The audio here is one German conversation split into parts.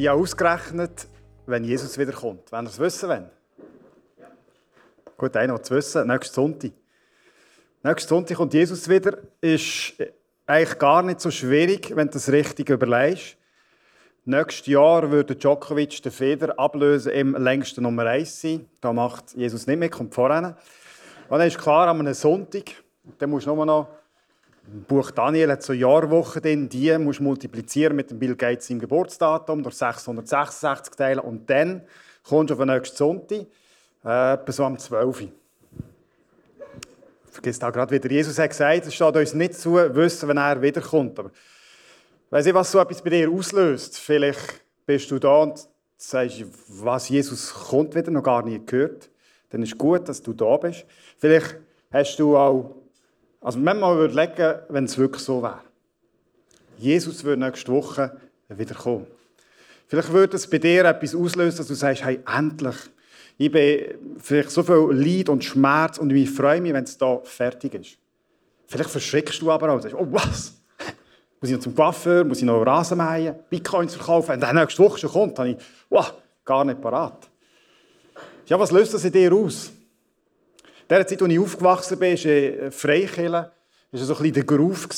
Ich habe ausgerechnet, wenn Jesus wiederkommt. Wenn ihr es wissen wollt. Gut, einer will es wissen. Nächsten Sonntag. Nächsten Sonntag kommt Jesus wieder. Ist eigentlich gar nicht so schwierig, wenn du das richtig überlegst. Nächstes Jahr würde Djokovic den Feder ablösen im längsten Nummer 1 sein. Da macht Jesus nicht mehr, kommt voran. Und dann ist klar, an einem Sonntag, dann musst du nur noch Buch Daniel hat so Jahrwochen drin, die musst du multiplizieren mit dem Bill Gates im Geburtsdatum durch 666 teilen und dann kommst du auf den nächsten Sonntag, äh, so am 12. Vergiss auch gerade wieder, Jesus hat gesagt, es steht uns nicht zu, wissen, wenn er wiederkommt. Aber weiss ich, was so etwas bei dir auslöst? Vielleicht bist du da und sagst, was Jesus kommt wieder, noch gar nie gehört. Dann ist es gut, dass du da bist. Vielleicht hast du auch also manchmal würde ich legen, wenn es wirklich so wäre. Jesus würde nächste Woche wieder kommen. Vielleicht würde es bei dir etwas auslösen, dass du sagst, hey, endlich. Ich bin vielleicht so viel Leid und Schmerz und ich freue mich, wenn es da fertig ist. Vielleicht verschreckst du aber auch und sagst, oh was? Muss ich noch zum Coiffeur, muss ich noch Rasen mähen, Bitcoins verkaufen? Wenn der nächste Woche schon kommt, dann ich, wow, gar nicht parat. Ja, was löst das in dir aus? Der Zeit, als ich aufgewachsen bin, war in Freikirche, war so ein bisschen der Groove,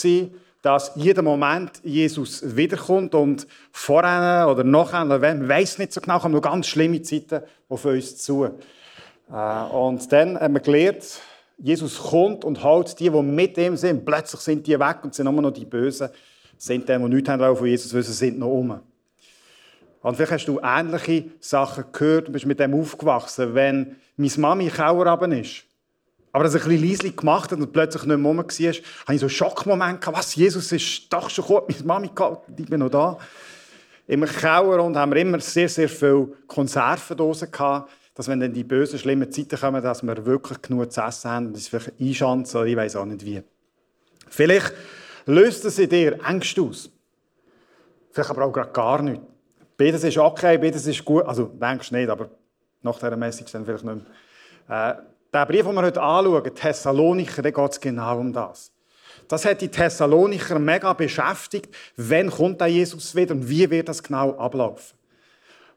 dass jeden Moment Jesus wiederkommt und vorher oder nachher, man weiß nicht so genau, kommen noch ganz schlimme Zeiten auf uns zu. Äh, und dann haben wir gelernt, Jesus kommt und hält die, die mit ihm sind. Plötzlich sind die weg und sind nur noch die Bösen. Sind die, die nichts haben von Jesus wissen, sind noch um. Und vielleicht hast du ähnliche Sachen gehört und bist mit dem aufgewachsen. Wenn meine Mami Kauer ist, aber dass er ein bisschen leislich gemacht hat und plötzlich nicht mehr rum war, hatte ich so einen Schockmoment. Was, Jesus ist doch schon gut, meine Mami gehabt, ich bin noch da. Im Keller und haben wir immer sehr, sehr viele Konservendosen gehabt, dass wenn dann die bösen, schlimmen Zeiten kommen, dass wir wirklich genug zu essen haben und es vielleicht einschanzen ich weiß auch nicht wie. Vielleicht löst es in dir Ängste aus. Vielleicht aber auch gerade gar nicht. Beides ist okay, beides ist gut. Also, denkst nicht, aber nach dieser Message dann vielleicht nicht mehr. Äh, der Brief, den wir heute anschauen, Thessalonicher, da geht es genau um das. Das hat die Thessalonicher mega beschäftigt. Wann kommt der Jesus wieder und wie wird das genau ablaufen?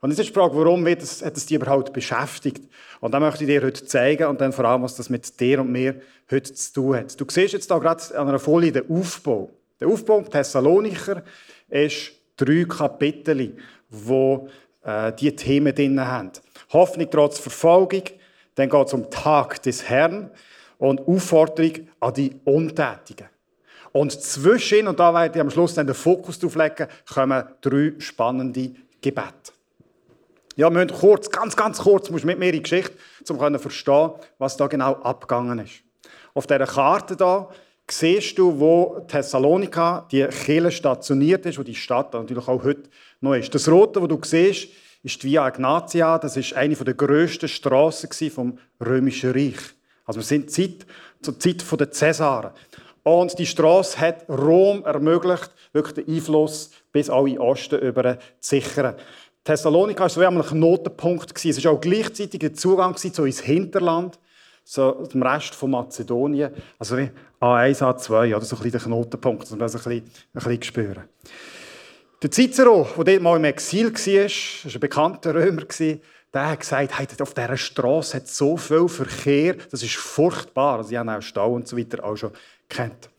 Und jetzt ist die Frage, warum wird das, hat es die überhaupt beschäftigt? Und da möchte ich dir heute zeigen und dann vor allem, was das mit dir und mir heute zu tun hat. Du siehst jetzt da gerade an einer Folie den Aufbau. Der Aufbau Thessalonicher ist drei Kapitel, wo äh, die Themen drin haben. Hoffnung trotz Verfolgung, dann geht es um Tag des Herrn und Aufforderung an die Untätigen. Und zwischen, und da werde ich am Schluss dann den Fokus drauf legen, kommen drei spannende Gebete. Ja, wir müssen kurz, ganz, ganz kurz, musst mit mir in die Geschichte, um zu verstehen, was da genau abgegangen ist. Auf dieser Karte da siehst du, wo Thessalonika, die Kirche stationiert ist, wo die Stadt natürlich auch heute noch ist. Das Rote, wo du siehst, ist die Via Ignatia. Das ist eine der grössten Strassen vom Römischen Reich. Also wir sind Zeit, zur Zeit der Cäsaren. Und die Straße hat Rom ermöglicht, wirklich den Einfluss bis auch in Osten über zu sichern. Thessalonika war so ein Knotenpunkt. Es war auch gleichzeitig der Zugang zu ins Hinterland, so dem Rest von Mazedonien. Also wie A1, A2, oder so ein bisschen der Knotenpunkt, dass man das ein bisschen, ein bisschen spüren. Der Cicero, der dort mal im Exil war, war ein bekannter Römer, der hat gesagt, hey, auf dieser Straße hat so viel Verkehr, das ist furchtbar. Also, sie haben auch Stau und so weiter auch schon kennt.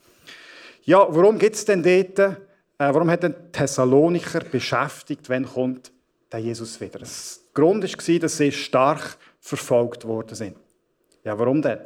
Ja, warum gibt es denn dort, äh, warum hat den Thessalonicher beschäftigt, wenn kommt der Jesus wieder? Der Grund war, dass sie stark verfolgt worden sind. Ja, warum denn?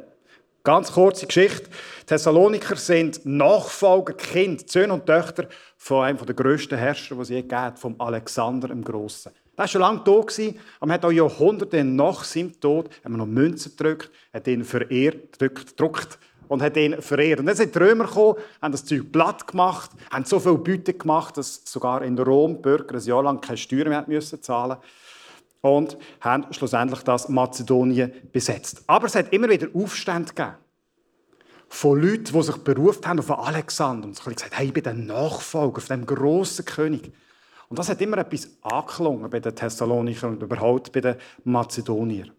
Ganz kurze Geschichte. Thessaloniker sind Nachfolger, Kind, Söhne und Töchter von einem der grössten Herrscher, die es je gegeben vom Alexander dem Grossen. Er war schon lange tot, aber man hat auch Jahrhunderte nach seinem Tod noch Münzen gedrückt, hat ihn verehrt, gedruckt und hat ihn verehrt. Und dann sind die Römer gekommen, haben das Zeug platt gemacht, haben so viel Beute gemacht, dass sogar in Rom die Bürger ein Jahr lang keine Steuern mehr müssen zahlen und haben schlussendlich das Mazedonien besetzt. Aber es hat immer wieder Aufstände gegeben von Leuten, die sich berufen haben auf Alexander und sich gesagt hey, ich bin der Nachfolger von dem grossen König. Und das hat immer etwas angeklungen bei den Thessalonichern und überhaupt bei den Mazedoniern.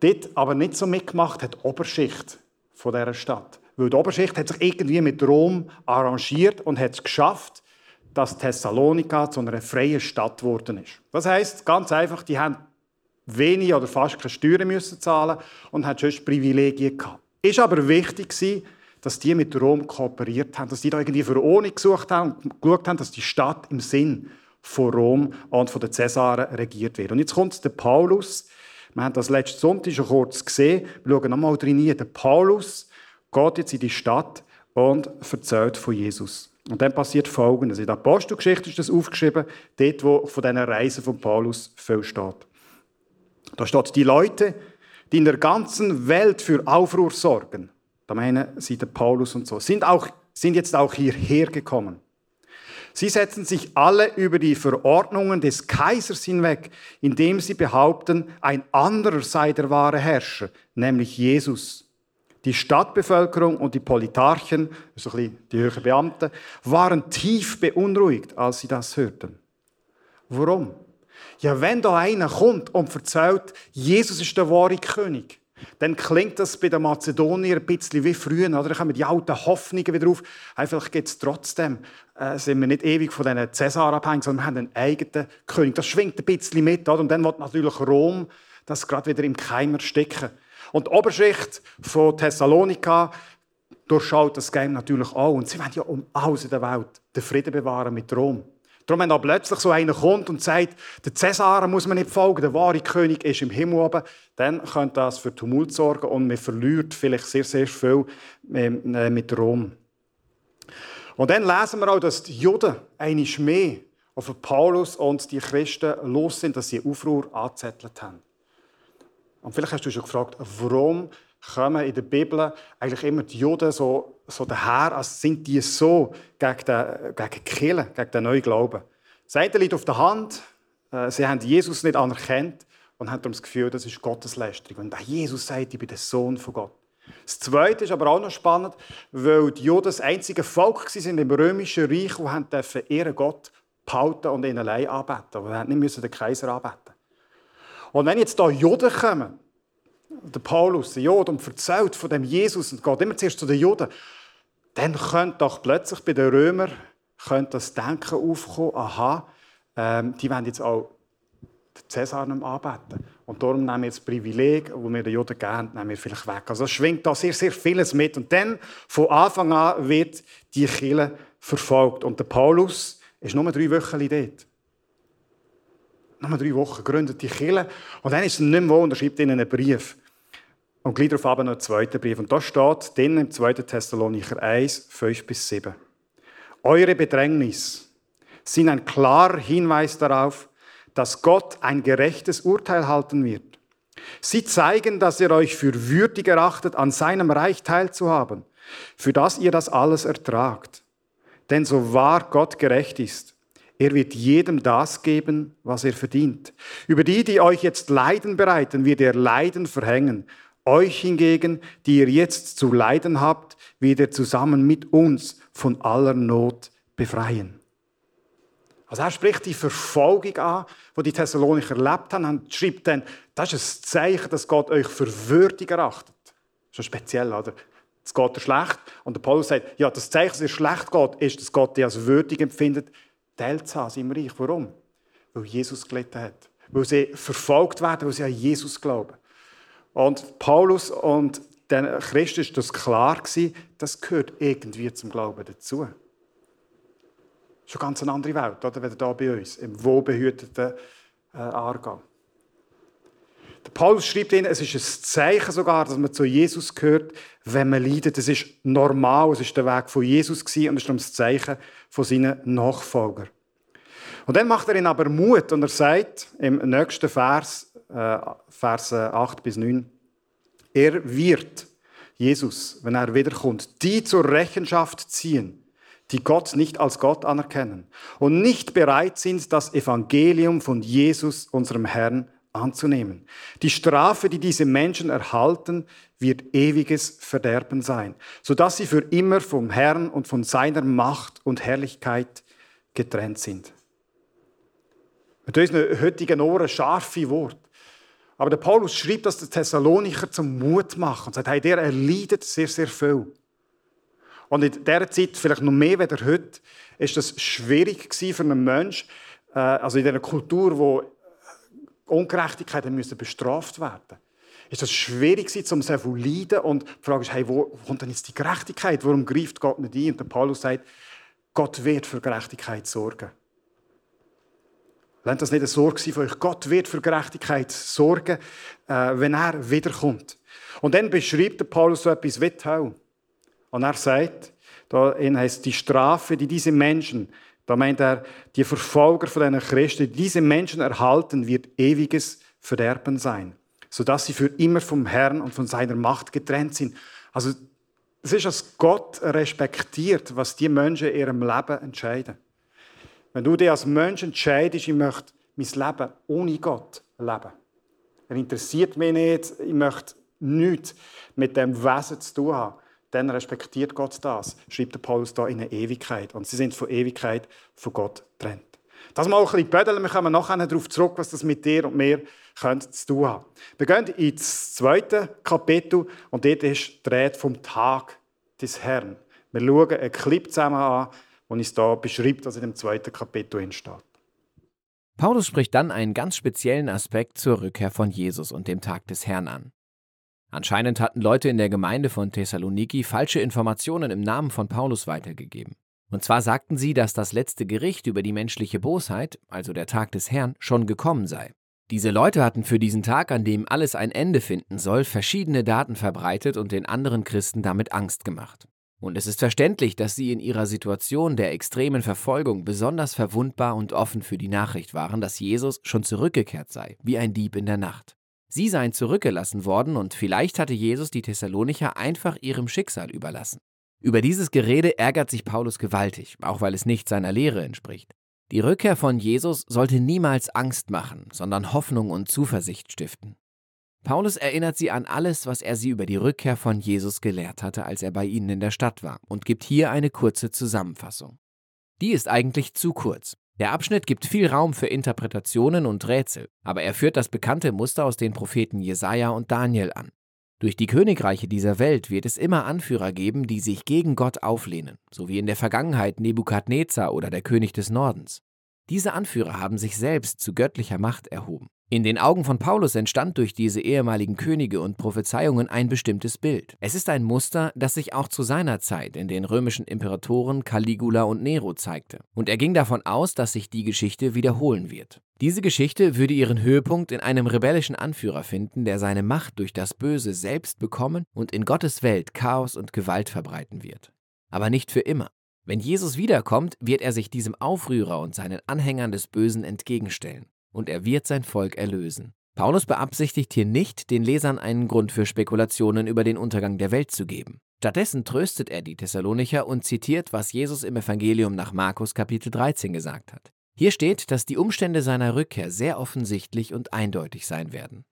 Dort aber nicht so mitgemacht hat die Oberschicht von dieser Stadt. Weil die Oberschicht hat sich irgendwie mit Rom arrangiert und hat es geschafft, dass Thessalonika zu einer freien Stadt geworden ist. Das heißt ganz einfach, die haben wenig oder fast keine Steuern müssen zahlen und haben sonst Privilegien gehabt. Ist aber wichtig dass die mit Rom kooperiert haben, dass die da irgendwie für Verordnung gesucht haben und geschaut haben, dass die Stadt im Sinn von Rom und von den Cäsaren regiert wird. Und jetzt kommt der Paulus. Wir haben das letzten Sonntag schon kurz gesehen. Wir schauen nochmal drin. Der Paulus geht jetzt in die Stadt und erzählt von Jesus. Und dann passiert Folgendes. In der Apostelgeschichte ist das aufgeschrieben, dort, wo von diesen Reisen von Paulus viel steht. Da steht, die Leute, die in der ganzen Welt für Aufruhr sorgen, da meinen sie der Paulus und so, sind, auch, sind jetzt auch hierher gekommen. Sie setzen sich alle über die Verordnungen des Kaisers hinweg, indem sie behaupten, ein anderer sei der wahre Herrscher, nämlich Jesus. Die Stadtbevölkerung und die Politarchen, also ein bisschen die höheren Beamten, waren tief beunruhigt, als sie das hörten. Warum? Ja, wenn da einer kommt und erzählt, Jesus ist der wahre König, dann klingt das bei den Mazedoniern ein bisschen wie früher. Oder? Da kommen die alten Hoffnungen wieder auf. Einfach geht es trotzdem. Äh, sind wir nicht ewig von diesen Cäsar abhängig, sondern wir haben einen eigenen König. Das schwingt ein bisschen mit. Oder? Und dann wird natürlich Rom das gerade wieder im Keimer stecken. Und die Oberschicht von Thessalonika durchschaut das Game natürlich auch. Und sie wollen ja um alles in der Welt den Frieden bewahren mit Rom. Darum, wenn da plötzlich so einer kommt und sagt, der Cäsar muss man nicht folgen, der wahre König ist im Himmel oben, dann könnte das für Tumult sorgen und man verliert vielleicht sehr, sehr viel ähm, äh, mit Rom. Und dann lesen wir auch, dass die Juden eine mehr auf Paulus und die Christen los sind, dass sie Aufruhr angezettelt haben. Und vielleicht hast du schon gefragt, warum kommen in der Bibel eigentlich immer die Juden so, so daher, als sind die so gegen den, gegen Killen, gegen den neuen Glauben. Das eine liegt auf der Hand, äh, sie haben Jesus nicht anerkannt und haben das Gefühl, das ist Gotteslästerung. Wenn Jesus sagt, ich bin der Sohn von Gott. Das Zweite ist aber auch noch spannend, weil die Juden das einzige Volk waren im römischen Reich, die ihren Gott behalten und ihn allein anbeten. Mussten nicht den Kaiser anbeten. Und wenn jetzt da Juden kommen, der Paulus, der Juden, und erzählt von dem Jesus und geht immer zuerst zu den Juden, dann könnte doch plötzlich bei den Römern könnte das Denken aufkommen, aha, ähm, die wollen jetzt auch den Cäsar nicht anbeten. Und darum nehmen wir das Privileg, das wir den Juden geben, nehmen wir vielleicht weg. Also es schwingt da sehr, sehr vieles mit. Und dann, von Anfang an, wird die Kirche verfolgt. Und der Paulus ist nur drei Wochen dort. Nur drei Wochen gründet die Kirche. Und dann ist er nicht mehr wo und er schreibt ihnen einen Brief. Und gleich darauf noch einen zweiten Brief. Und da steht drin im 2. Thessalonicher 1, 5 bis 7. Eure Bedrängnis sind ein klarer Hinweis darauf, dass Gott ein gerechtes Urteil halten wird. Sie zeigen, dass er euch für würdig erachtet, an seinem Reich teilzuhaben, für das ihr das alles ertragt. Denn so wahr Gott gerecht ist, er wird jedem das geben, was er verdient. Über die, die euch jetzt Leiden bereiten, wird er Leiden verhängen. Euch hingegen, die ihr jetzt zu leiden habt, wird er zusammen mit uns von aller Not befreien. Also er spricht die Verfolgung an, die die Thessalonicher erlebt haben, und schreibt dann, das ist ein Zeichen, dass Gott euch für würdig erachtet. Schon speziell, oder? Es geht dir schlecht. Und der Paulus sagt, ja, das Zeichen, dass es schlecht geht, ist, dass Gott dich als würdig empfindet, Teil zu haben in seinem Reich. Warum? Weil Jesus gelitten hat. Weil sie verfolgt werden, weil sie an Jesus glauben. Und Paulus und den Christen ist das klar das gehört irgendwie zum Glauben dazu. Schon ganz eine andere Welt, oder? Wenn da bei uns, im wohlbehüteten äh, Aargau. Paulus schreibt ihnen, es ist ein Zeichen sogar, dass man zu Jesus gehört, wenn man leidet. Es ist normal, es ist der Weg von Jesus und es ist das Zeichen von seinen Nachfolgern. Und dann macht er ihnen aber Mut und er sagt im nächsten Vers, äh, Verse 8 bis 9. Er wird, Jesus, wenn er wiederkommt, die zur Rechenschaft ziehen, die Gott nicht als Gott anerkennen und nicht bereit sind, das Evangelium von Jesus, unserem Herrn, anzunehmen. Die Strafe, die diese Menschen erhalten, wird ewiges Verderben sein, sodass sie für immer vom Herrn und von seiner Macht und Herrlichkeit getrennt sind. Mit unseren heutigen Ohren scharfe Worte. Aber der Paulus schreibt das den Thessalonicher zum Mut machen und sagt, hey, der erleidet sehr, sehr viel. Und in dieser Zeit, vielleicht noch mehr als heute, ist das schwierig für einen Menschen, äh, also in einer Kultur, wo Ungerechtigkeiten müssen bestraft werden ist das schwierig gewesen, um zu leiden. Und die Frage ist, hey, wo kommt denn jetzt die Gerechtigkeit? Warum greift Gott nicht ein? Und der Paulus sagt, Gott wird für Gerechtigkeit sorgen. Lernt das nicht eine Sorge von euch. Gott wird für Gerechtigkeit sorgen, äh, wenn er wiederkommt. Und dann beschreibt der Paulus so etwas wie Und er sagt, da heißt die Strafe, die diese Menschen, da meint er, die Verfolger von diesen Christen, die diese Menschen erhalten, wird ewiges Verderben sein sodass sie für immer vom Herrn und von seiner Macht getrennt sind. Also es ist, dass Gott respektiert, was die Menschen in ihrem Leben entscheiden. Wenn du dich als Mensch entscheidest, ich möchte mein Leben ohne Gott leben. Er interessiert mich nicht, ich möchte nichts mit dem Wesen zu tun haben. Dann respektiert Gott das, schreibt der Paulus da in eine Ewigkeit. Und sie sind von Ewigkeit von Gott getrennt. Das mal ein bisschen bödeln, wir kommen nachher darauf zurück, was das mit dir und mir könnte zu tun haben. Wir gehen ins zweite Kapitel und dort ist die Rede vom Tag des Herrn. Wir schauen einen Clip zusammen an, der uns da beschreibt, was in dem zweiten Kapitel entsteht. Paulus spricht dann einen ganz speziellen Aspekt zur Rückkehr von Jesus und dem Tag des Herrn an. Anscheinend hatten Leute in der Gemeinde von Thessaloniki falsche Informationen im Namen von Paulus weitergegeben. Und zwar sagten sie, dass das letzte Gericht über die menschliche Bosheit, also der Tag des Herrn, schon gekommen sei. Diese Leute hatten für diesen Tag, an dem alles ein Ende finden soll, verschiedene Daten verbreitet und den anderen Christen damit Angst gemacht. Und es ist verständlich, dass sie in ihrer Situation der extremen Verfolgung besonders verwundbar und offen für die Nachricht waren, dass Jesus schon zurückgekehrt sei, wie ein Dieb in der Nacht. Sie seien zurückgelassen worden und vielleicht hatte Jesus die Thessalonicher einfach ihrem Schicksal überlassen. Über dieses Gerede ärgert sich Paulus gewaltig, auch weil es nicht seiner Lehre entspricht. Die Rückkehr von Jesus sollte niemals Angst machen, sondern Hoffnung und Zuversicht stiften. Paulus erinnert sie an alles, was er sie über die Rückkehr von Jesus gelehrt hatte, als er bei ihnen in der Stadt war, und gibt hier eine kurze Zusammenfassung. Die ist eigentlich zu kurz. Der Abschnitt gibt viel Raum für Interpretationen und Rätsel, aber er führt das bekannte Muster aus den Propheten Jesaja und Daniel an. Durch die Königreiche dieser Welt wird es immer Anführer geben, die sich gegen Gott auflehnen, so wie in der Vergangenheit Nebukadnezar oder der König des Nordens. Diese Anführer haben sich selbst zu göttlicher Macht erhoben. In den Augen von Paulus entstand durch diese ehemaligen Könige und Prophezeiungen ein bestimmtes Bild. Es ist ein Muster, das sich auch zu seiner Zeit in den römischen Imperatoren Caligula und Nero zeigte. Und er ging davon aus, dass sich die Geschichte wiederholen wird. Diese Geschichte würde ihren Höhepunkt in einem rebellischen Anführer finden, der seine Macht durch das Böse selbst bekommen und in Gottes Welt Chaos und Gewalt verbreiten wird. Aber nicht für immer. Wenn Jesus wiederkommt, wird er sich diesem Aufrührer und seinen Anhängern des Bösen entgegenstellen und er wird sein Volk erlösen. Paulus beabsichtigt hier nicht, den Lesern einen Grund für Spekulationen über den Untergang der Welt zu geben. Stattdessen tröstet er die Thessalonicher und zitiert, was Jesus im Evangelium nach Markus Kapitel 13 gesagt hat. Hier steht, dass die Umstände seiner Rückkehr sehr offensichtlich und eindeutig sein werden.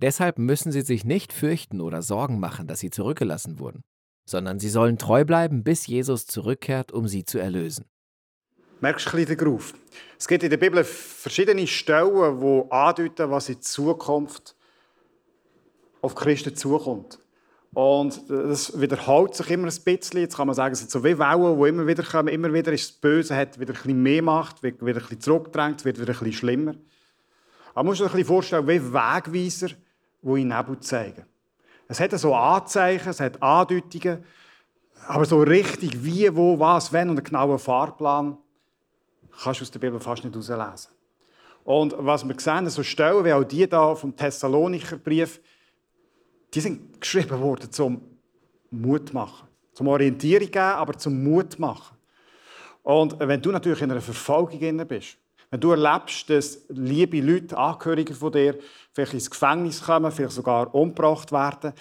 Deshalb müssen sie sich nicht fürchten oder Sorgen machen, dass sie zurückgelassen wurden, sondern sie sollen treu bleiben, bis Jesus zurückkehrt, um sie zu erlösen. Merkst du ein bisschen Groove? Es gibt in der Bibel verschiedene Stellen, die andeuten, was in Zukunft auf Christen zukommt. Und das wiederholt sich immer ein bisschen. Jetzt kann man sagen, es sind so wie Wellen, die immer wieder kommen. Immer wieder ist das Böse, hat wieder ein bisschen mehr Macht, wird wieder ein bisschen zurückgedrängt, wird wieder ein bisschen schlimmer. Aber man muss sich ein bisschen vorstellen, wie Wegweiser, die in Nebel zeigen. Es hat so Anzeichen, es hat Andeutungen, aber so richtig wie, wo, was, wenn und einen genauen Fahrplan kannst du aus der Bibel fast nicht herauslesen. Und was wir sehen, so Stellen wie auch die da vom Thessalonicher Brief, die sind geschrieben worden zum Mut machen. Zum Orientierung geben, aber zum Mut machen. Und wenn du natürlich in einer Verfolgung bist, wenn du erlebst, dass liebe Leute, Angehörige von dir, vielleicht ins Gefängnis kommen, vielleicht sogar umgebracht werden,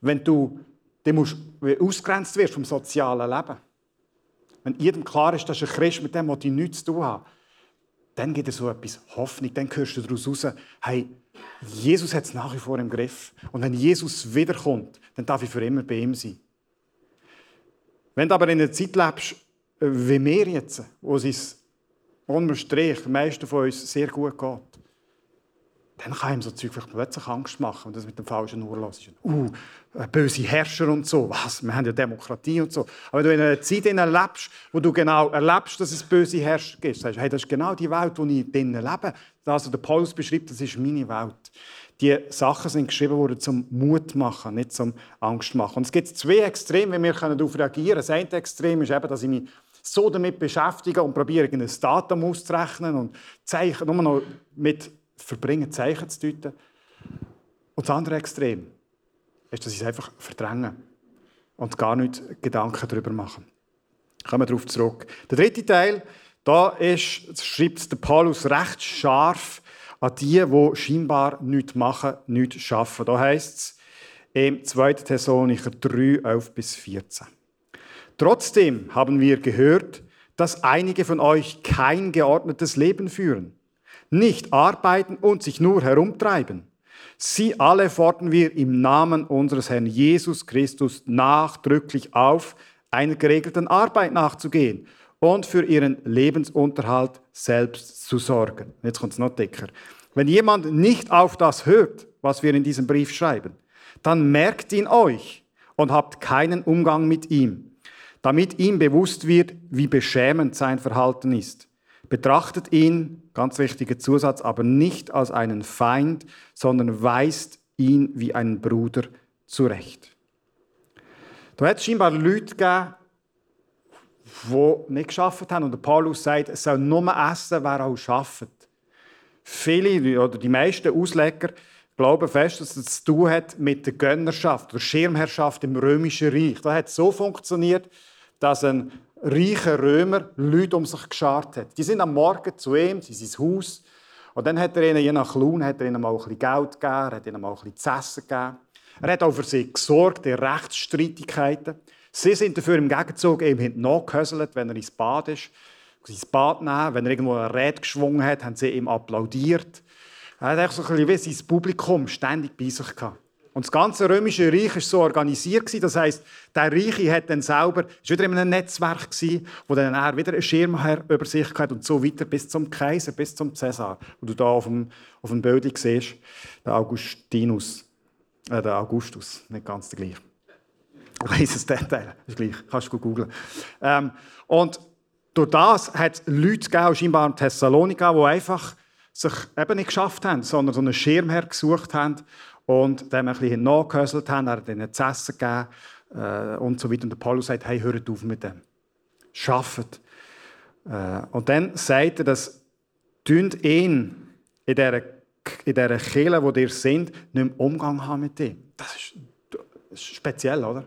wenn du dann musst, ausgrenzt wirst vom sozialen Leben, wenn jedem klar ist, dass ein Christ mit dem, was ich nichts zu tun habe, dann gibt es so etwas Hoffnung, dann hörst du daraus raus, hey, Jesus hat es nach wie vor im Griff. Und wenn Jesus wiederkommt, dann darf ich für immer bei ihm sein. Wenn du aber in einer Zeit lebst, äh, wie wir jetzt, wo es uns unterm Strich, den meisten von uns, sehr gut geht, dann kann ihm so Zeug vielleicht plötzlich Angst machen, wenn das mit dem falschen los ist. Uh, böse Herrscher und so. Was? Wir haben ja Demokratie und so. Aber wenn du in einer Zeit lebst, wo du genau erlebst, dass es böse Herrscher gibt, sagst du, hey, das ist genau die Welt, in ich drinnen lebe. Das, was der Paulus beschreibt, das ist meine Welt. Die Sachen sind geschrieben worden zum Mut machen, nicht zum Angst machen. Und es gibt zwei Extreme, wie wir darauf reagieren können. Das eine Extrem ist eben, dass ich mich so damit beschäftige und probiere, ein Datum auszurechnen und Zeichen, nur noch mit verbringen, Zeichen zu deuten. Und das andere Extrem ist, dass ich es einfach verdränge und gar nicht Gedanken darüber mache. Kommen wir darauf zurück. Der dritte Teil, da ist, schreibt der Paulus recht scharf an die, die scheinbar nichts machen, nichts schaffen. Da heißt es im 2. Thessalonicher 3, 11 bis 14. Trotzdem haben wir gehört, dass einige von euch kein geordnetes Leben führen nicht arbeiten und sich nur herumtreiben. Sie alle fordern wir im Namen unseres Herrn Jesus Christus nachdrücklich auf, einer geregelten Arbeit nachzugehen und für ihren Lebensunterhalt selbst zu sorgen. Jetzt kommt es noch dicker. Wenn jemand nicht auf das hört, was wir in diesem Brief schreiben, dann merkt ihn euch und habt keinen Umgang mit ihm, damit ihm bewusst wird, wie beschämend sein Verhalten ist. Betrachtet ihn, ganz wichtiger Zusatz, aber nicht als einen Feind, sondern weist ihn wie einen Bruder zurecht. Da hat es scheinbar Leute gegeben, die nicht geschafft haben. Und der Paulus sagt, es soll nur essen, wer auch schafft. Viele oder die meisten Ausleger glauben fest, dass es zu tun hat mit der Gönnerschaft oder Schirmherrschaft im Römischen Reich. Das hat so funktioniert, dass ein reichen Römer Leute um sich geschart hat. Die sind am Morgen zu ihm, in sein Haus. Und dann hat er ihnen, je nach Lohn, hat er ihnen mal ein bisschen Geld gegeben, hat ihnen mal ein bisschen zu essen gegeben. Er hat auch für sie gesorgt, in Rechtsstreitigkeiten. Sie sind dafür im Gegenzug eben nachgehöselt, wenn er ins Bad ist. Ins Bad nehmen. Wenn er irgendwo eine Rede geschwungen hat, haben sie ihm applaudiert. Er hat so ein bisschen wie sein Publikum ständig bei sich gehabt. Und das ganze römische Reich war so organisiert. Das heisst, der Reiche hat dann selber, war wieder in einem Netzwerk, wo dann er wieder einen Schirmherr über sich hatte und so weiter bis zum Kaiser, bis zum Cäsar. wo du da auf dem, auf dem Bild siehst, der Augustinus, äh, der Augustus, nicht ganz der gleiche. Ich weiss es Detail, ist gleich, kannst du googeln. Ähm, und durch das hat es Leute gegeben, scheinbar in Thessalonika, die einfach sich eben nicht geschafft haben, sondern so einen Schirmherr gesucht haben und dem ein bisschen nachgehöselt haben, er ihnen zu essen gegeben äh, und so weiter. Und der Paulus sagt, hey, hört auf mit dem. Schafft. Äh, und dann sagt er, dass ihn in dieser, in dieser Kirche, wo ihr sind, nicht mehr Umgang haben mit ihm. Das ist, das ist speziell, oder?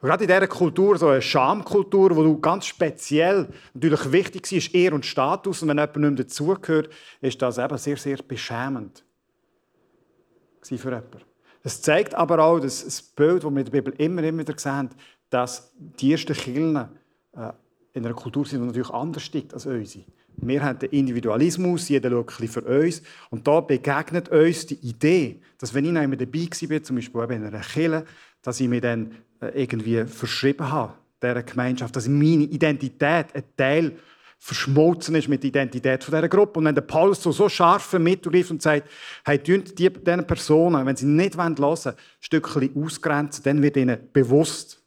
Und gerade in dieser Kultur, so eine Schamkultur, wo du ganz speziell natürlich wichtig ist, Ehr und Status, und wenn jemand nicht mehr dazugehört, ist das eben sehr, sehr beschämend für jemanden. Es zeigt aber auch dass das Bild, das wir in der Bibel immer, immer wieder sehen, dass die ersten Kirchen äh, in einer Kultur sind, die natürlich anders tickt als unsere. Wir haben den Individualismus, jeder schaut ein für uns. Und da begegnet uns die Idee, dass wenn ich noch einmal dabei war, zum Beispiel in einer Kirche, dass ich mich dann äh, irgendwie verschrieben habe, dieser Gemeinschaft, dass meine Identität ein Teil verschmolzen ist mit der Identität von dieser Gruppe. Und wenn der Paulus so, so scharf mitgreift und sagt, hey, die, diesen Personen, wenn sie nicht hören wollen, ein Stückchen ausgrenzen, dann wird ihnen bewusst,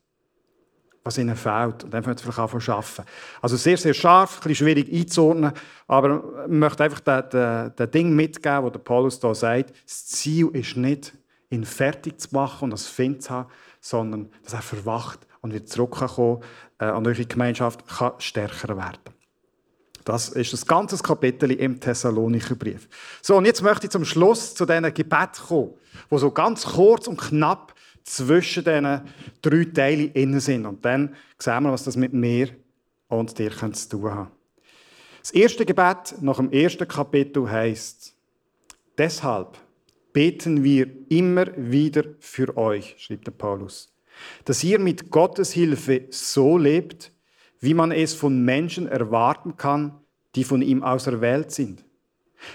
was ihnen fehlt. Und dann können sie vielleicht anfangen zu arbeiten. Also sehr, sehr scharf, ein bisschen schwierig einzuordnen, aber ich möchte einfach das Ding mitgeben, das der Paulus hier sagt. Das Ziel ist nicht, ihn fertig zu machen und das Find zu haben, sondern dass er verwacht und wieder zurückkommen äh, und eure Gemeinschaft kann stärker werden. Das ist das ganze Kapitel im Thessalonicher Brief. So, und jetzt möchte ich zum Schluss zu diesen Gebet kommen, wo so ganz kurz und knapp zwischen diesen drei Teilen innen sind. Und dann sehen wir, was das mit mir und dir zu tun hat. Das erste Gebet nach dem ersten Kapitel heißt: Deshalb beten wir immer wieder für euch, schreibt der Paulus, dass ihr mit Gottes Hilfe so lebt, wie man es von Menschen erwarten kann, die von ihm auserwählt sind.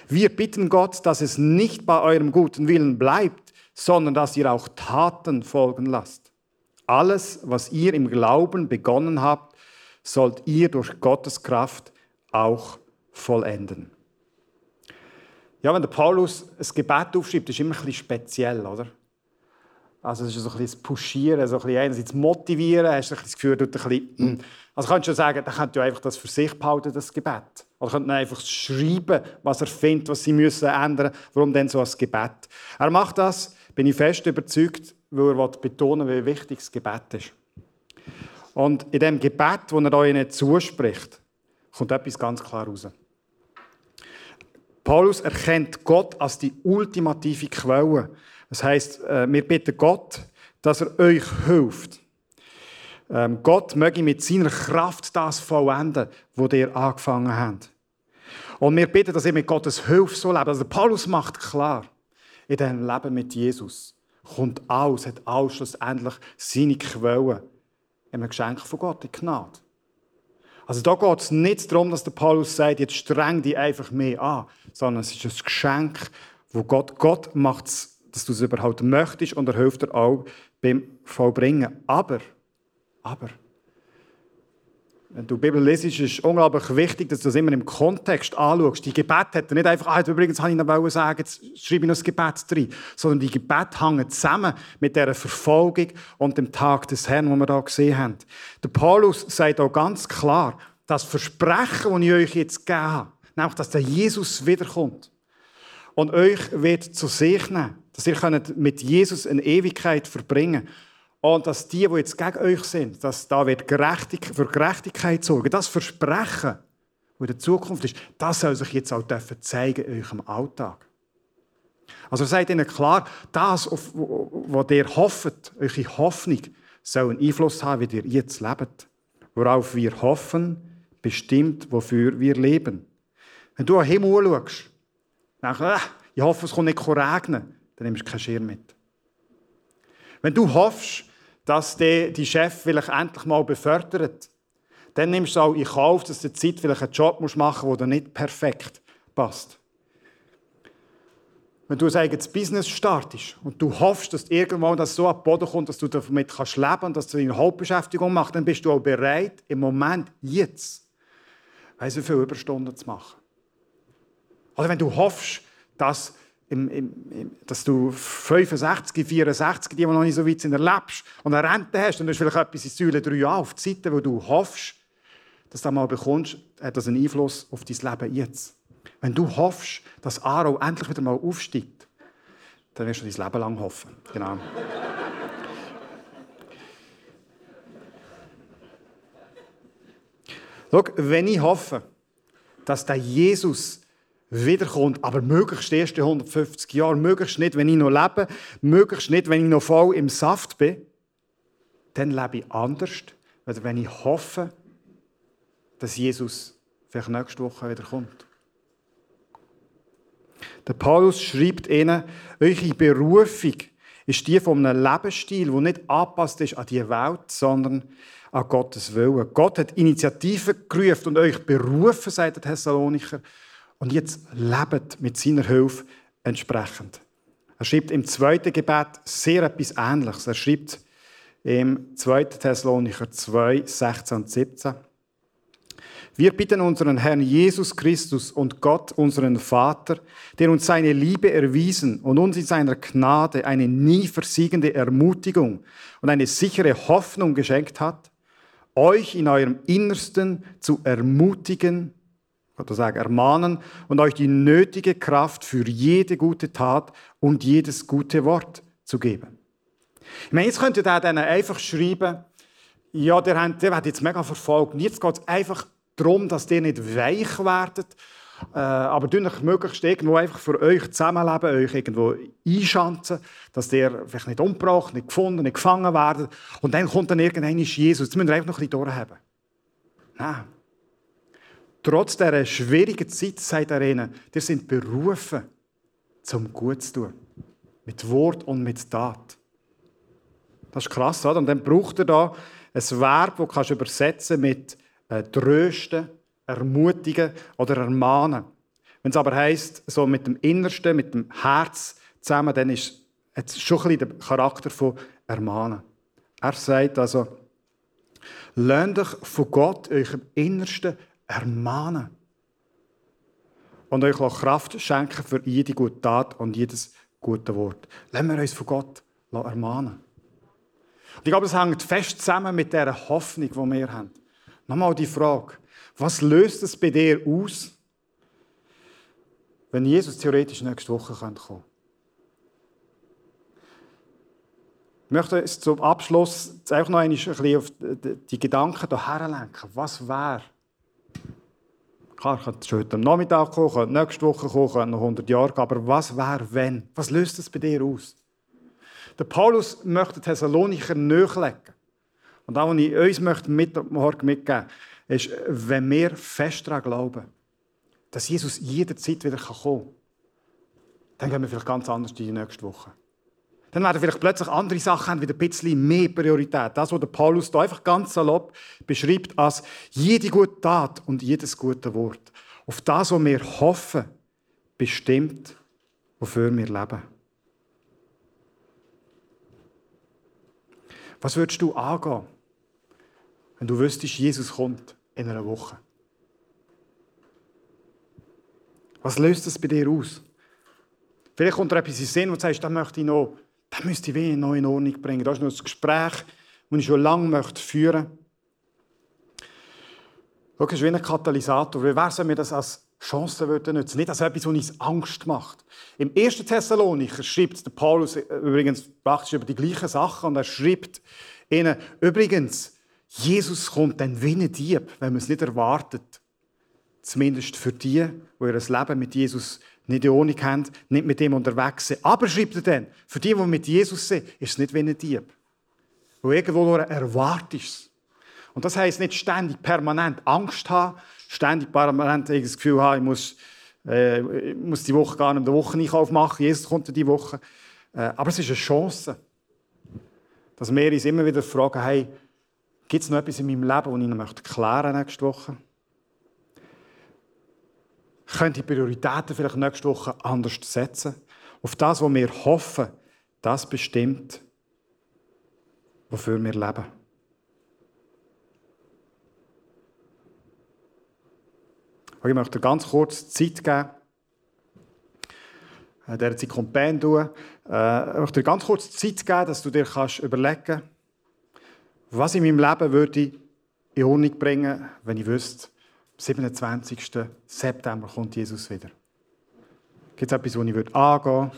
Wir bitten Gott, dass es nicht bei eurem guten Willen bleibt, sondern dass ihr auch Taten folgen lasst. Alles, was ihr im Glauben begonnen habt, sollt ihr durch Gottes Kraft auch vollenden. Ja, wenn der Paulus ein Gebet aufschreibt, ist immer ein bisschen speziell, oder? Also es ist so ein bisschen Pushieren, so ein bisschen einerseits motivieren, hast du das Gefühl, du ein bisschen, hm. also kannst du sagen, dann könnte ja einfach das für sich behalten, das Gebet. Oder könnte einfach schreiben, was er findet, was sie müssen ändern, warum denn so ein Gebet. Er macht das, bin ich fest überzeugt, weil er betonen will, wie wichtig das Gebet ist. Und in dem Gebet, das er euch zuspricht, kommt etwas ganz klar raus. Paulus erkennt Gott als die ultimative Quelle. Das heißt, äh, wir bitten Gott, dass er euch hilft. Ähm, Gott möge mit seiner Kraft das vollenden, wo ihr angefangen habt. Und wir bitten, dass ihr mit Gottes Hilfe so lebt. Also Paulus macht klar, in diesem Leben mit Jesus kommt alles, hat alles schlussendlich seine Quelle im Geschenk von Gott, in Gnade. Also da geht es nicht darum, dass der Paulus sagt, jetzt streng dich einfach mehr an, sondern es ist ein Geschenk, wo Gott, Gott macht es, dass du es überhaupt möchtest und er hilft dir auch beim Vollbringen. Aber, aber, wenn du die Bibel liest, ist es unglaublich wichtig, dass du das immer im Kontext anschaust. Die Gebet hat nicht einfach, ah, übrigens habe ich noch sagen, jetzt schreibe ich noch das Gebet drin, sondern die Gebet hängen zusammen mit der Verfolgung und dem Tag des Herrn, den wir hier gesehen haben. Der Paulus sagt auch ganz klar, das Versprechen, das ich euch jetzt gegeben habe, nämlich, dass der Jesus wiederkommt und euch wird zu sich nehmen, dass ihr mit Jesus eine Ewigkeit verbringen könnt. Und dass die, die jetzt gegen euch sind, dass da wird Gerechtig für Gerechtigkeit sorgen. Das Versprechen, das in der Zukunft ist, das soll sich jetzt auch dürfen zeigen in eurem Alltag. Also seid ihnen klar, das, was ihr hofft, eure Hoffnung, soll einen Einfluss haben, wie ihr jetzt lebt. Worauf wir hoffen, bestimmt, wofür wir leben. Wenn du an den Himmel schaust, denkst du, ich hoffe, es kommt nicht regnen, dann nimmst du keinen Schirm mit. Wenn du hoffst, dass der, die Chef vielleicht endlich mal befördert. Dann nimmst du auch in Kauf, dass du Zeit vielleicht einen Job machen musst, der nicht perfekt passt. Wenn du ein eigenes Business startest und du hoffst, dass irgendwann das so ab Boden kommt, dass du damit leben kannst, dass du deine Hauptbeschäftigung machst, dann bist du auch bereit, im Moment, jetzt, weißt du, viele Überstunden zu machen. Oder wenn du hoffst, dass im, im, dass du 65, 64, die, noch nicht so weit sind, erlebst und eine Rente hast du hast vielleicht etwas in Säule 3a auf die Seite, wo du hoffst, dass du mal bekommst, hat das einen Einfluss auf dein Leben jetzt. Wenn du hoffst, dass Aro endlich wieder mal aufsteigt, dann wirst du dein Leben lang hoffen. Genau. Schau, wenn ich hoffe, dass der Jesus wiederkommt, aber möglichst die ersten 150 Jahre, möglichst nicht, wenn ich noch lebe, möglichst nicht, wenn ich noch voll im Saft bin, dann lebe ich anders, wenn ich hoffe, dass Jesus vielleicht nächste Woche wiederkommt. Der Paulus schreibt ihnen, eure Berufung ist die von einem Lebensstil, der nicht angepasst ist an die Welt, sondern an Gottes Willen. Gott hat Initiativen gerufen und euch berufen, sagt der Thessalonicher, und jetzt lebt mit seiner Hilfe entsprechend. Er schreibt im zweiten Gebet sehr etwas Ähnliches. Er schreibt im 2. Thessalonicher 2, 16 und 17. Wir bitten unseren Herrn Jesus Christus und Gott, unseren Vater, der uns seine Liebe erwiesen und uns in seiner Gnade eine nie versiegende Ermutigung und eine sichere Hoffnung geschenkt hat, euch in eurem Innersten zu ermutigen oder sagen, ermahnen und euch die nötige Kraft für jede gute Tat und jedes gute Wort zu geben. Ich meine, jetzt könnt ihr dann einfach schreiben, ja, der wird jetzt mega verfolgt. Jetzt geht es einfach darum, dass ihr nicht weich werdet, äh, aber euch möglichst irgendwo einfach für euch zusammenleben, euch irgendwo einschanzen, dass ihr vielleicht nicht umgebracht, nicht gefunden, nicht gefangen werdet. Und dann kommt dann irgendein Jesus. Jetzt müsst ihr einfach noch ein bisschen durchhaben. Nein. Trotz dieser schwierigen Zeit sagt er ihnen, ihr sind berufen, zum Gut zu tun. Mit Wort und mit Tat. Das ist krass, oder? Und dann braucht er da ein Verb, das du übersetzen mit äh, trösten, ermutigen oder ermahnen. Wenn es aber heisst, so mit dem Innersten, mit dem Herz zusammen, dann ist es schon ein bisschen der Charakter von ermahnen. Er sagt also, lernt euch von Gott, eurem Innersten, ermahnen. und euch Kraft schenken für jede gute Tat und jedes gute Wort. Lassen wir uns von Gott ermahnen. Und ich glaube, das hängt fest zusammen mit der Hoffnung, die wir haben. Nochmal die Frage, was löst es bei dir aus, wenn Jesus theoretisch nächste Woche kommen könnte? Ich möchte es zum Abschluss auch noch ein bisschen auf die Gedanken hierher lenken. Was wäre? Klar, könnte schon heute Nachmittag könnte nächste Woche könnte noch 100 Jahre aber was wäre, wenn? Was löst es bei dir aus? Der Paulus möchte Thessalonicher nachlegen. Und auch, was ich uns möchte mit morgen mitgeben ist, wenn wir fest daran glauben, dass Jesus jederzeit wieder kommen kann, dann gehen wir vielleicht ganz anders in die nächste Woche. Dann werden vielleicht plötzlich andere Sachen haben, wieder ein bisschen mehr Priorität. Das, was der Paulus da einfach ganz salopp beschreibt als jede gute Tat und jedes gute Wort. Auf das, was wir hoffen, bestimmt, wofür wir leben. Was würdest du angehen, wenn du wüsstest, Jesus kommt in einer Woche? Was löst das bei dir aus? Vielleicht kommt dir etwas in Sinn, wo du sagst, das möchte ich noch, das müsste ich noch in Ordnung bringen. Das ist noch ein Gespräch, das ich schon lange möchte führen möchte. Es ist wie ein Katalysator. Wie wäre es, wenn wir das als Chance würden nutzen, nicht als etwas, was uns Angst macht. Im 1. Thessalonicher schreibt der Paulus übrigens praktisch über die gleichen Sachen und er schreibt ihnen, übrigens, Jesus kommt dann wie ein Dieb, wenn man es nicht erwartet. Zumindest für die, die ihr Leben mit Jesus nicht in Ordnung haben, nicht mit ihm unterwegs sind. Aber schreibt er dann, für die, die mit Jesus sind, ist es nicht wie ein Dieb. Wo irgendwo nur erwartest Und das heisst nicht ständig permanent Angst haben, ständig permanent das Gefühl haben, ich muss, äh, ich muss die Woche gar nicht eine Woche Einkauf machen, Jesus kommt die Woche. Äh, aber es ist eine Chance, dass wir uns immer wieder fragen, hey, gibt es noch etwas in meinem Leben, das ich möchte klären nächste Woche? Können die Prioritäten vielleicht nächste Woche anders setzen? Auf das, was wir hoffen, das bestimmt, wofür wir leben. ich möchte ganz kurz Zeit geben. Der Zeit kommt Band tun. Ich möchte dir ganz kurz Zeit geben, dass du dir kannst überlegen kannst, was in meinem Leben würde in Ordnung bringen, wenn ich wüsste, 27. September kommt Jesus wieder. Gibt es etwas, was ich angehen würde?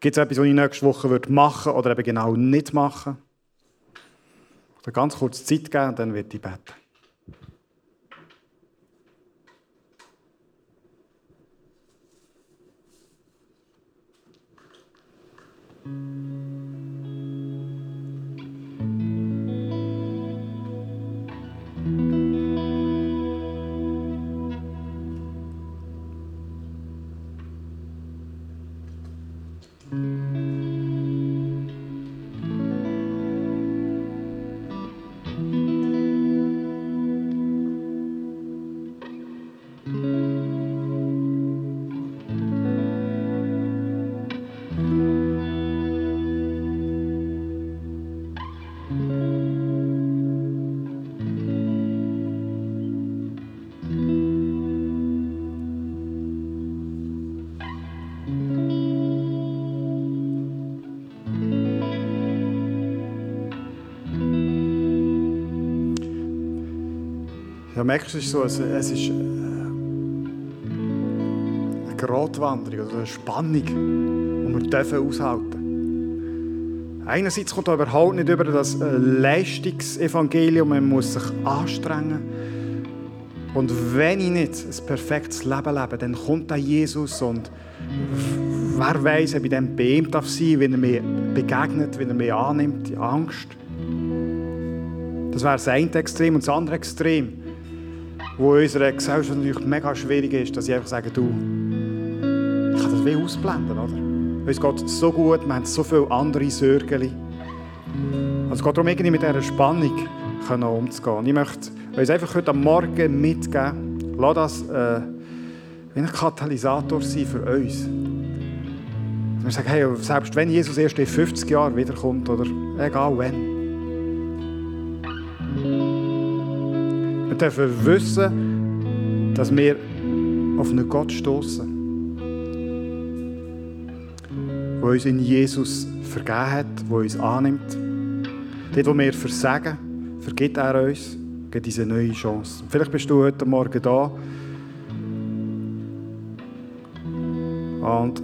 Gibt es etwas, was ich nächste Woche machen würde oder eben genau nicht machen? Ich würde ganz kurz Zeit geben und dann wird ich beten. Ja, merkst du, es ist so, es, ist äh, eine Gratwanderung, also eine Spannung, die wir dürfen aushalten Einerseits kommt da überhaupt nicht über das äh, Leistungsevangelium, man muss sich anstrengen. Und wenn ich nicht ein perfektes Leben lebe, dann kommt da Jesus und wer weiß, ob ich dann bei ihm darf sein, wenn er mir begegnet, wenn er mich annimmt, die Angst. Das wäre das eine Extrem. Und das andere Extrem wo in unserer Gesellschaft natürlich mega schwierig ist, dass ich einfach sage, du, ich kann das wie ausblenden, oder? Uns geht es so gut, wir haben so viele andere Sorgen. Also es geht darum, irgendwie mit dieser Spannung können umzugehen. Ich möchte uns einfach heute Morgen mitgeben, lass das äh, wie ein Katalysator sein für uns. Wir sagen, hey, selbst wenn Jesus erst in 50 Jahren wiederkommt, oder egal wenn, dürfen wissen, dass wir auf einen Gott stoßen, der uns in Jesus vergeben hat, der uns annimmt. Dort, wo wir versagen, vergibt er uns, gibt diese neue Chance. Vielleicht bist du heute Morgen da und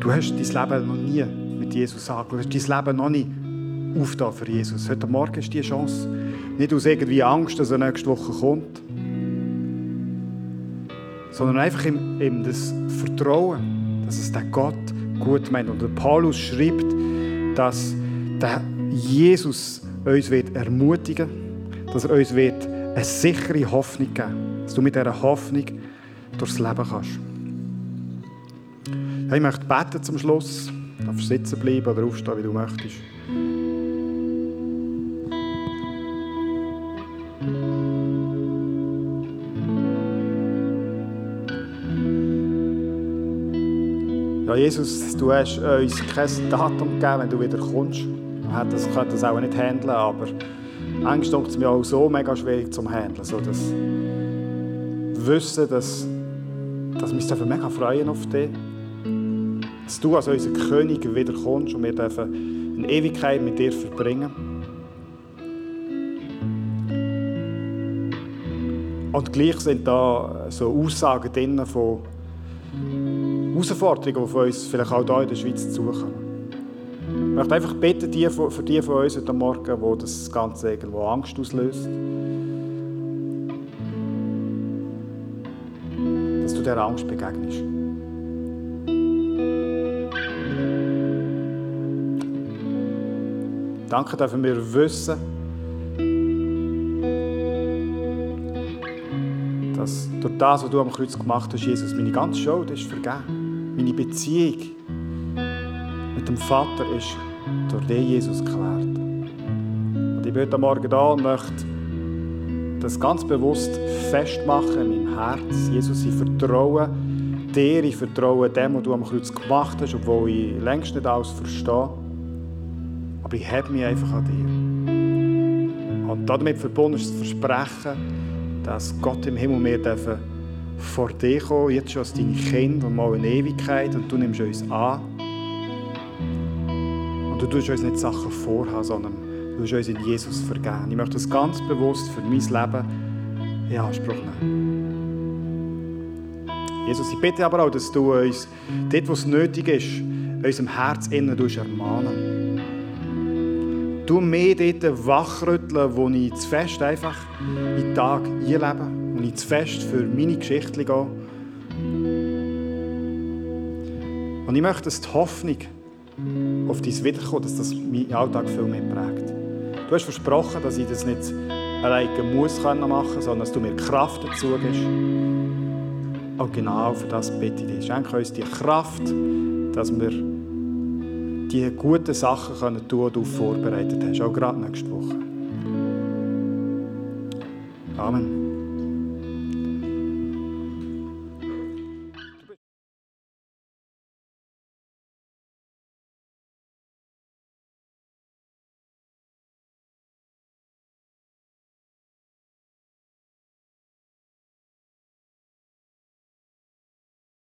du hast dein Leben noch nie mit Jesus angeschaut. Du hast dein Leben noch nicht aufgetan für Jesus. Heute Morgen ist die Chance. Nicht aus irgendwie Angst, dass er nächste Woche kommt, sondern einfach in, in das Vertrauen, dass es der Gott gut meint. Und der Paulus schreibt, dass der Jesus uns wird ermutigen dass er uns wird eine sichere Hoffnung geben wird, dass du mit dieser Hoffnung durchs Leben kannst. ich möchte beten zum Schluss. Du darfst sitzen bleiben oder aufstehen, wie du möchtest. Ja, Jesus, du hast uns kein Datum gegeben, wenn du wieder kommst. Man das, könnte das auch nicht handeln, aber Angst ist mir auch so mega schwierig zum Handeln. So das Wissen, dass, dass wir uns mega freuen auf dich. Dass du als unser König wieder kommst und wir dürfen eine Ewigkeit mit dir verbringen. Und gleich sind da so Aussagen drin von Herausforderungen, die von uns vielleicht auch hier in der Schweiz zukommen. Ich möchte einfach beten die, für die von uns heute Morgen, wo das Ganze irgendwo Angst auslöst, dass du dieser Angst begegnest. Danke dürfen wir wissen, dass durch das, was du am Kreuz gemacht hast, Jesus, meine ganze Schuld ist vergeben. Meine Beziehung mit dem Vater ist durch den Jesus geklärt. Und ich bin heute Morgen da und möchte das ganz bewusst festmachen in meinem Herz. Jesus, ich vertraue dir, ich vertraue dem, was du am Kreuz gemacht hast, obwohl ich längst nicht alles verstehe. Aber ich habe mich einfach an dir. Und damit verbunden ist das Versprechen, dass Gott im Himmel wir dürfen vor dir kommen, jetzt schon als deine Kinder mal in Ewigkeit und du nimmst uns an. Und du tust uns nicht Sachen vorhaben, sondern du tust uns in Jesus vergeben. Ich möchte das ganz bewusst für mein Leben in Anspruch nehmen. Jesus, ich bitte aber auch, dass du uns dort, wo es nötig ist, unserem Herz innen ermahnen. Du mir dort wachrütteln, wo ich zu fest einfach in den Tag einlebe, wo ich zu fest für meine Geschichte gehe. Und ich möchte, dass die Hoffnung, auf dein Wiederkommen, dass das meinen Alltag viel mehr prägt. Du hast versprochen, dass ich das nicht alleine muss machen kann, sondern dass du mir Kraft dazu gibst. Und genau für das bitte ich dich. Schenke uns die Kraft, dass wir die guten Sachen können tun, die du vorbereitet hast, auch gerade nächste Woche. Amen.